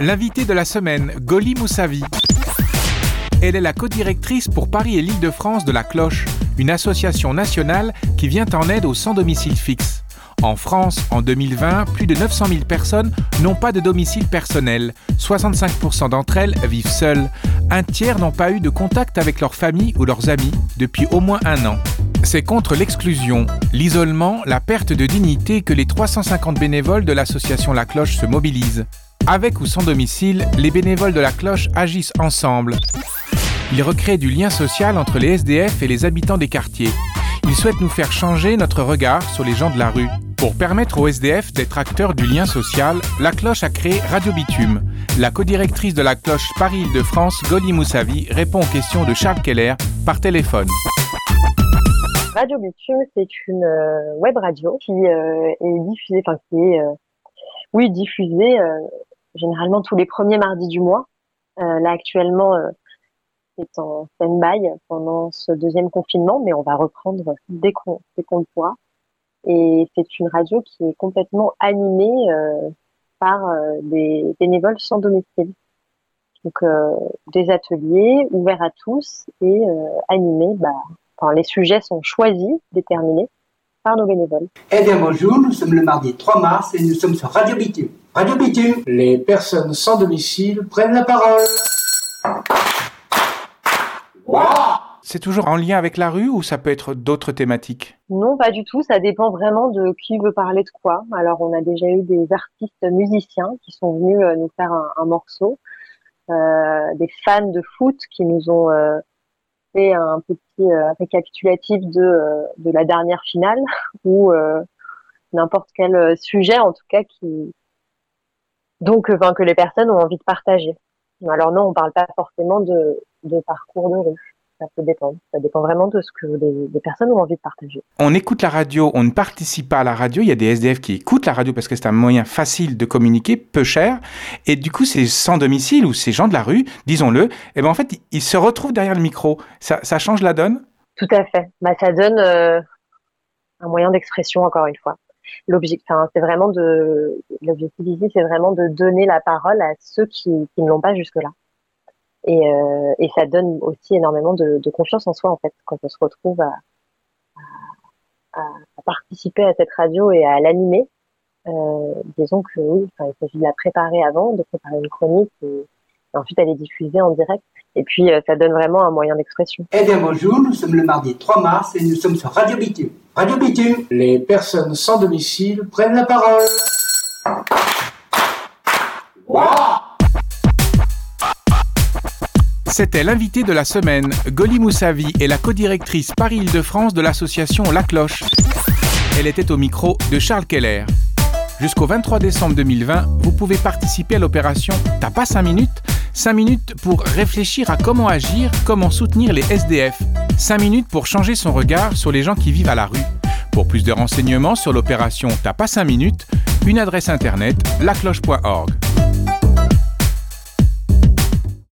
L'invité de la semaine, Goli Moussavi. Elle est la codirectrice pour Paris et l'Île-de-France de la Cloche, une association nationale qui vient en aide aux sans domicile fixe. En France, en 2020, plus de 900 000 personnes n'ont pas de domicile personnel. 65% d'entre elles vivent seules. Un tiers n'ont pas eu de contact avec leur famille ou leurs amis depuis au moins un an. C'est contre l'exclusion, l'isolement, la perte de dignité que les 350 bénévoles de l'association La Cloche se mobilisent. Avec ou sans domicile, les bénévoles de La Cloche agissent ensemble. Ils recréent du lien social entre les SDF et les habitants des quartiers. Ils souhaitent nous faire changer notre regard sur les gens de la rue. Pour permettre aux SDF d'être acteurs du lien social, La Cloche a créé Radio Bitume. La codirectrice de La Cloche Paris-Île-de-France, Goli Moussavi, répond aux questions de Charles Keller par téléphone. Radio Bitume, c'est une euh, web radio qui euh, est diffusée, enfin qui est, euh, oui, diffusée généralement tous les premiers mardis du mois. là actuellement, c'est en stand-by pendant ce deuxième confinement, mais on va reprendre dès qu'on le pourra. Et c'est une radio qui est complètement animée par des bénévoles sans domicile. Donc des ateliers ouverts à tous et animés bah, les sujets sont choisis, déterminés par nos bénévoles. Eh bien bonjour, nous sommes le mardi 3 mars et nous sommes sur Radio Bitume. Radio Bitume, les personnes sans domicile prennent la parole. C'est toujours en lien avec la rue ou ça peut être d'autres thématiques? Non, pas du tout. Ça dépend vraiment de qui veut parler de quoi. Alors, on a déjà eu des artistes musiciens qui sont venus euh, nous faire un, morceau, euh, des fans de foot qui nous ont euh, un petit euh, récapitulatif de, euh, de la dernière finale ou euh, n'importe quel sujet en tout cas qui donc enfin, que les personnes ont envie de partager. Alors non, on parle pas forcément de, de parcours de rue ça peut dépendre. Ça dépend vraiment de ce que les, personnes ont envie de partager. On écoute la radio, on ne participe pas à la radio. Il y a des SDF qui écoutent la radio parce que c'est un moyen facile de communiquer, peu cher. Et du coup, ces sans domicile ou ces gens de la rue, disons-le, eh ben en fait, ils se retrouvent derrière le micro. Ça, ça change la donne? Tout à fait. Bah, ça donne euh, un moyen d'expression, encore une fois. L'objectif, c'est vraiment de, l'objectif ici, c'est vraiment de donner la parole à ceux qui, qui ne l'ont pas jusque-là. Et, euh, et ça donne aussi énormément de, de, confiance en soi, en fait, quand on se retrouve à, à, à participer à cette radio et à l'animer. Euh, disons que oui, il s'agit de la préparer avant, de préparer une chronique et, ensuite elle est diffusée en direct. Et puis euh, ça donne vraiment un moyen d'expression. Eh bien bonjour, nous sommes le mardi 3 mars et nous sommes sur Radio Bitume. Radio Bitume, les personnes sans domicile prennent la parole. C'était l'invité de la semaine. Goli Moussavi est la codirectrice Paris-Île-de-France de l'association La Cloche. Elle était au micro de Charles Keller. Jusqu'au 23 décembre 2020, vous pouvez participer à l'opération T'as pas 5 minutes? 5 minutes pour réfléchir à comment agir, comment soutenir les SDF. 5 minutes pour changer son regard sur les gens qui vivent à la rue. Pour plus de renseignements sur l'opération T'as pas 5 minutes, une adresse internet lacloche.org.